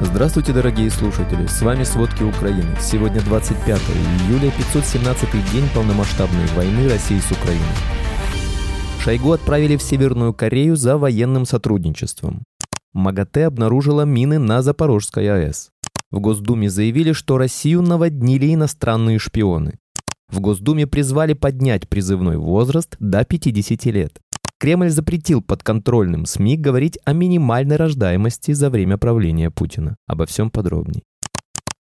Здравствуйте, дорогие слушатели! С вами «Сводки Украины». Сегодня 25 июля, 517 день полномасштабной войны России с Украиной. Шойгу отправили в Северную Корею за военным сотрудничеством. МАГАТЭ обнаружила мины на Запорожской АЭС. В Госдуме заявили, что Россию наводнили иностранные шпионы. В Госдуме призвали поднять призывной возраст до 50 лет. Кремль запретил подконтрольным СМИ говорить о минимальной рождаемости за время правления Путина. Обо всем подробней.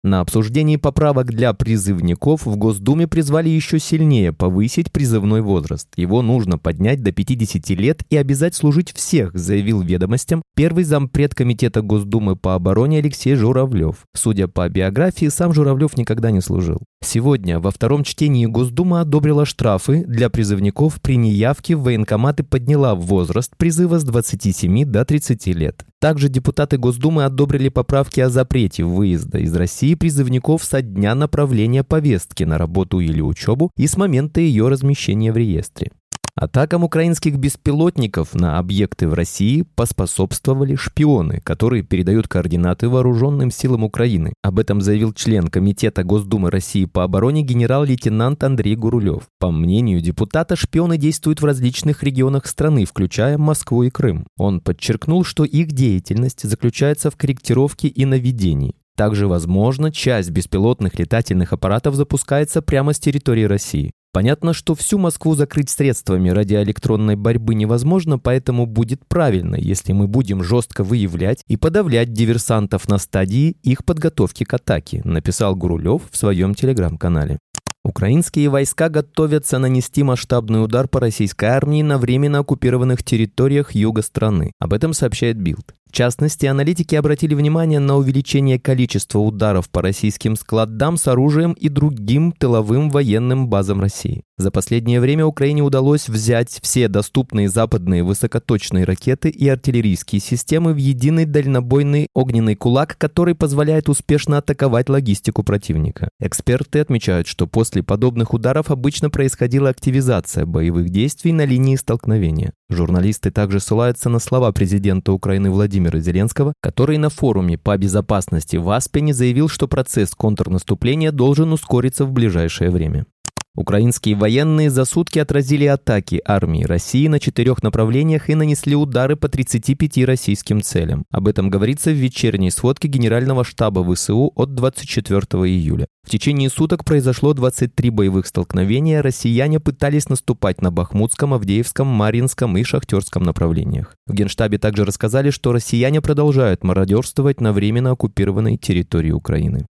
На обсуждении поправок для призывников в Госдуме призвали еще сильнее повысить призывной возраст. Его нужно поднять до 50 лет и обязать служить всех, заявил ведомостям первый зампред Комитета Госдумы по обороне Алексей Журавлев. Судя по биографии, сам Журавлев никогда не служил. Сегодня во втором чтении Госдума одобрила штрафы для призывников при неявке в военкоматы подняла возраст призыва с 27 до 30 лет. Также депутаты Госдумы одобрили поправки о запрете выезда из России призывников со дня направления повестки на работу или учебу и с момента ее размещения в реестре. Атакам украинских беспилотников на объекты в России поспособствовали шпионы, которые передают координаты вооруженным силам Украины. Об этом заявил член Комитета Госдумы России по обороне генерал-лейтенант Андрей Гурулев. По мнению депутата, шпионы действуют в различных регионах страны, включая Москву и Крым. Он подчеркнул, что их деятельность заключается в корректировке и наведении. Также, возможно, часть беспилотных летательных аппаратов запускается прямо с территории России. Понятно, что всю Москву закрыть средствами радиоэлектронной борьбы невозможно, поэтому будет правильно, если мы будем жестко выявлять и подавлять диверсантов на стадии их подготовки к атаке, написал Гурулев в своем телеграм-канале. Украинские войска готовятся нанести масштабный удар по российской армии на временно оккупированных территориях юга страны. Об этом сообщает Билд. В частности, аналитики обратили внимание на увеличение количества ударов по российским складам с оружием и другим тыловым военным базам России. За последнее время Украине удалось взять все доступные западные высокоточные ракеты и артиллерийские системы в единый дальнобойный огненный кулак, который позволяет успешно атаковать логистику противника. Эксперты отмечают, что после подобных ударов обычно происходила активизация боевых действий на линии столкновения. Журналисты также ссылаются на слова президента Украины Владимира Зеленского, который на форуме по безопасности в Аспене заявил, что процесс контрнаступления должен ускориться в ближайшее время. Украинские военные за сутки отразили атаки армии России на четырех направлениях и нанесли удары по 35 российским целям. Об этом говорится в вечерней сводке Генерального штаба ВСУ от 24 июля. В течение суток произошло 23 боевых столкновения, россияне пытались наступать на Бахмутском, Авдеевском, Маринском и Шахтерском направлениях. В Генштабе также рассказали, что россияне продолжают мародерствовать на временно оккупированной территории Украины.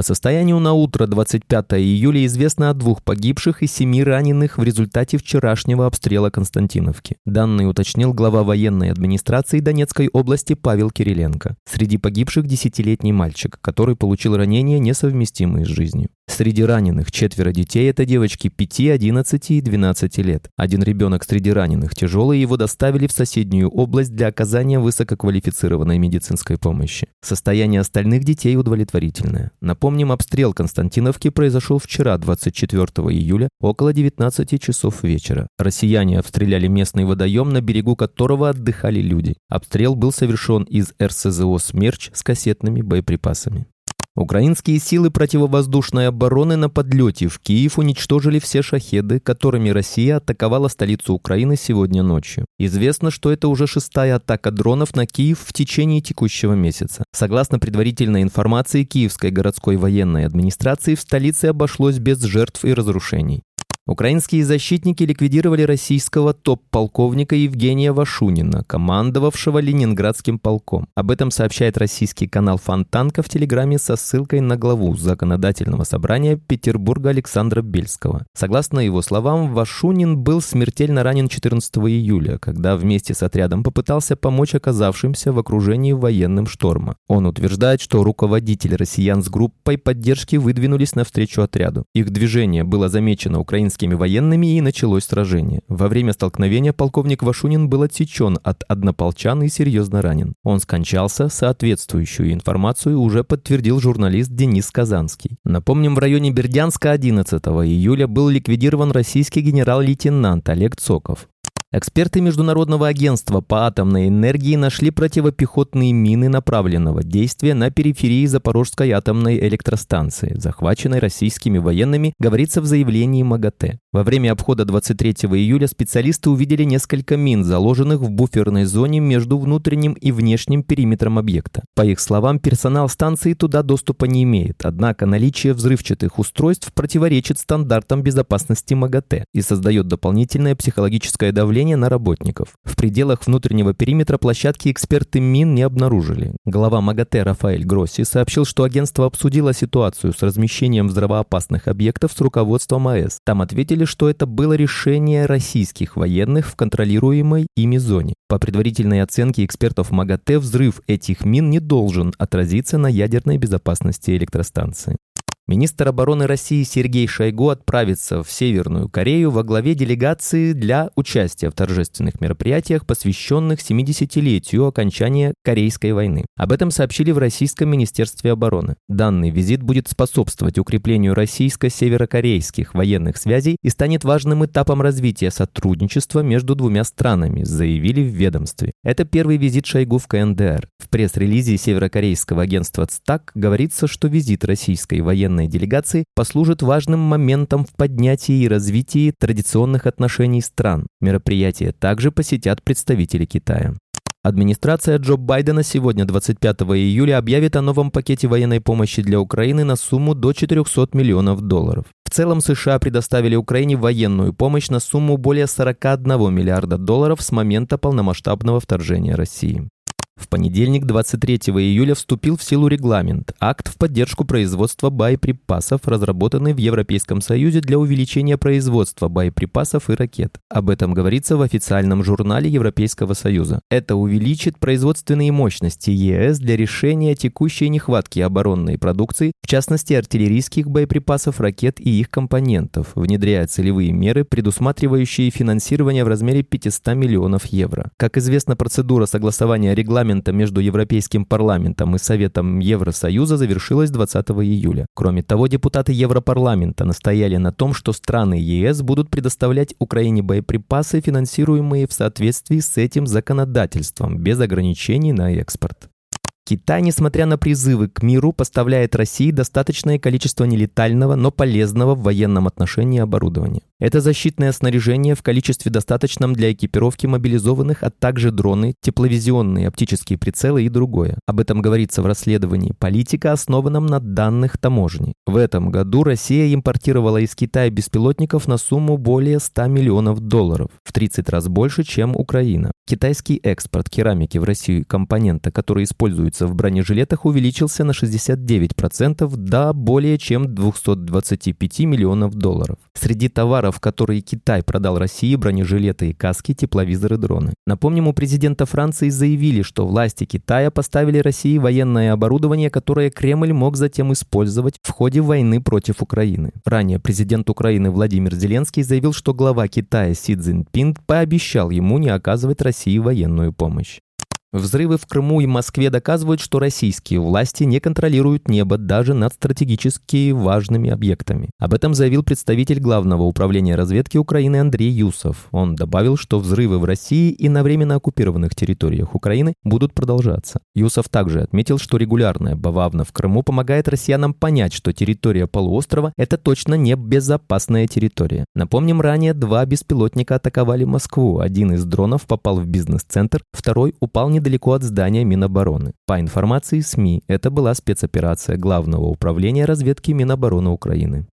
По состоянию на утро 25 июля известно о двух погибших и семи раненых в результате вчерашнего обстрела Константиновки. Данные уточнил глава военной администрации Донецкой области Павел Кириленко. Среди погибших десятилетний мальчик, который получил ранения, несовместимые с жизнью. Среди раненых четверо детей – это девочки 5, 11 и 12 лет. Один ребенок среди раненых тяжелый, его доставили в соседнюю область для оказания высококвалифицированной медицинской помощи. Состояние остальных детей удовлетворительное. Напомним, обстрел Константиновки произошел вчера, 24 июля, около 19 часов вечера. Россияне обстреляли местный водоем, на берегу которого отдыхали люди. Обстрел был совершен из РСЗО «Смерч» с кассетными боеприпасами. Украинские силы противовоздушной обороны на подлете в Киев уничтожили все шахеды, которыми Россия атаковала столицу Украины сегодня ночью. Известно, что это уже шестая атака дронов на Киев в течение текущего месяца. Согласно предварительной информации Киевской городской военной администрации, в столице обошлось без жертв и разрушений. Украинские защитники ликвидировали российского топ-полковника Евгения Вашунина, командовавшего Ленинградским полком. Об этом сообщает российский канал Фонтанка в Телеграме со ссылкой на главу Законодательного собрания Петербурга Александра Бельского. Согласно его словам, Вашунин был смертельно ранен 14 июля, когда вместе с отрядом попытался помочь оказавшимся в окружении военным шторма. Он утверждает, что руководитель россиян с группой поддержки выдвинулись навстречу отряду. Их движение было замечено украинским российскими военными и началось сражение. Во время столкновения полковник Вашунин был отсечен от однополчан и серьезно ранен. Он скончался, соответствующую информацию уже подтвердил журналист Денис Казанский. Напомним, в районе Бердянска 11 июля был ликвидирован российский генерал-лейтенант Олег Цоков. Эксперты Международного агентства по атомной энергии нашли противопехотные мины направленного действия на периферии Запорожской атомной электростанции, захваченной российскими военными, говорится в заявлении МАГАТЭ. Во время обхода 23 июля специалисты увидели несколько мин, заложенных в буферной зоне между внутренним и внешним периметром объекта. По их словам, персонал станции туда доступа не имеет, однако наличие взрывчатых устройств противоречит стандартам безопасности МАГАТЭ и создает дополнительное психологическое давление на работников. В пределах внутреннего периметра площадки эксперты МИН не обнаружили. Глава МАГАТЭ Рафаэль Гросси сообщил, что агентство обсудило ситуацию с размещением взрывоопасных объектов с руководством АЭС. Там ответили, что это было решение российских военных в контролируемой ими зоне. По предварительной оценке экспертов МАГАТЭ, взрыв этих мин не должен отразиться на ядерной безопасности электростанции. Министр обороны России Сергей Шойгу отправится в Северную Корею во главе делегации для участия в торжественных мероприятиях, посвященных 70-летию окончания Корейской войны. Об этом сообщили в Российском Министерстве обороны. Данный визит будет способствовать укреплению российско-северокорейских военных связей и станет важным этапом развития сотрудничества между двумя странами, заявили в ведомстве. Это первый визит Шойгу в КНДР. В пресс-релизе северокорейского агентства ЦТАК говорится, что визит российской военной военной делегации послужит важным моментом в поднятии и развитии традиционных отношений стран. Мероприятие также посетят представители Китая. Администрация Джо Байдена сегодня, 25 июля, объявит о новом пакете военной помощи для Украины на сумму до 400 миллионов долларов. В целом США предоставили Украине военную помощь на сумму более 41 миллиарда долларов с момента полномасштабного вторжения России. В понедельник, 23 июля, вступил в силу регламент, акт в поддержку производства боеприпасов, разработанный в Европейском Союзе для увеличения производства боеприпасов и ракет. Об этом говорится в официальном журнале Европейского Союза. Это увеличит производственные мощности ЕС для решения текущей нехватки оборонной продукции, в частности артиллерийских боеприпасов, ракет и их компонентов, внедряя целевые меры, предусматривающие финансирование в размере 500 миллионов евро. Как известно, процедура согласования регламента регламента между Европейским парламентом и Советом Евросоюза завершилась 20 июля. Кроме того, депутаты Европарламента настояли на том, что страны ЕС будут предоставлять Украине боеприпасы, финансируемые в соответствии с этим законодательством, без ограничений на экспорт. Китай, несмотря на призывы к миру, поставляет России достаточное количество нелетального, но полезного в военном отношении оборудования. Это защитное снаряжение в количестве достаточном для экипировки мобилизованных, а также дроны, тепловизионные оптические прицелы и другое. Об этом говорится в расследовании «Политика, основанном на данных таможни». В этом году Россия импортировала из Китая беспилотников на сумму более 100 миллионов долларов, в 30 раз больше, чем Украина. Китайский экспорт керамики в Россию компонента, который используется в бронежилетах, увеличился на 69% до более чем 225 миллионов долларов. Среди товаров, которые Китай продал России, бронежилеты и каски, тепловизоры, дроны. Напомним, у президента Франции заявили, что власти Китая поставили России военное оборудование, которое Кремль мог затем использовать в ходе войны против Украины. Ранее президент Украины Владимир Зеленский заявил, что глава Китая Си Цзиньпин пообещал ему не оказывать России военную помощь. Взрывы в Крыму и Москве доказывают, что российские власти не контролируют небо даже над стратегически важными объектами. Об этом заявил представитель Главного управления разведки Украины Андрей Юсов. Он добавил, что взрывы в России и на временно оккупированных территориях Украины будут продолжаться. Юсов также отметил, что регулярная бававна в Крыму помогает россиянам понять, что территория полуострова – это точно не безопасная территория. Напомним, ранее два беспилотника атаковали Москву. Один из дронов попал в бизнес-центр, второй упал не недалеко от здания Минобороны. По информации СМИ, это была спецоперация Главного управления разведки Минобороны Украины.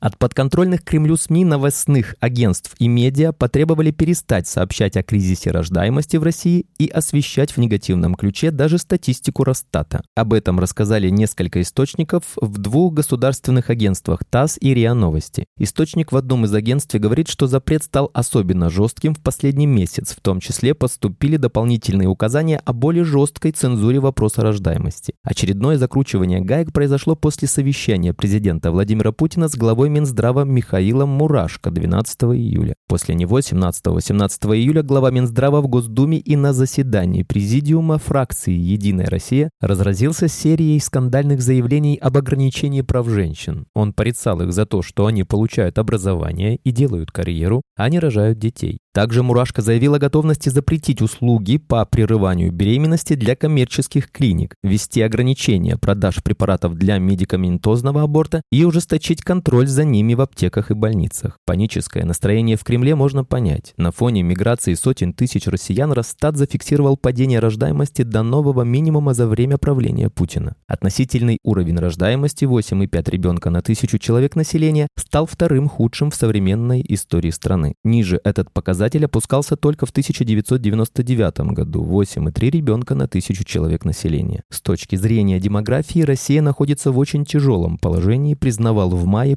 От подконтрольных Кремлю СМИ, новостных агентств и медиа потребовали перестать сообщать о кризисе рождаемости в России и освещать в негативном ключе даже статистику Росстата. Об этом рассказали несколько источников в двух государственных агентствах ТАСС и РИА Новости. Источник в одном из агентств говорит, что запрет стал особенно жестким в последний месяц. В том числе поступили дополнительные указания о более жесткой цензуре вопроса рождаемости. Очередное закручивание гаек произошло после совещания президента Владимира Путина с главой главой Минздрава Михаилом Мурашко 12 июля. После него 17-18 июля глава Минздрава в Госдуме и на заседании Президиума фракции «Единая Россия» разразился серией скандальных заявлений об ограничении прав женщин. Он порицал их за то, что они получают образование и делают карьеру, а не рожают детей. Также Мурашко заявил о готовности запретить услуги по прерыванию беременности для коммерческих клиник, ввести ограничения продаж препаратов для медикаментозного аборта и ужесточить контроль ними в аптеках и больницах. Паническое настроение в Кремле можно понять. На фоне миграции сотен тысяч россиян Росстат зафиксировал падение рождаемости до нового минимума за время правления Путина. Относительный уровень рождаемости 8,5 ребенка на тысячу человек населения стал вторым худшим в современной истории страны. Ниже этот показатель опускался только в 1999 году – 8,3 ребенка на тысячу человек населения. С точки зрения демографии Россия находится в очень тяжелом положении, признавал в мае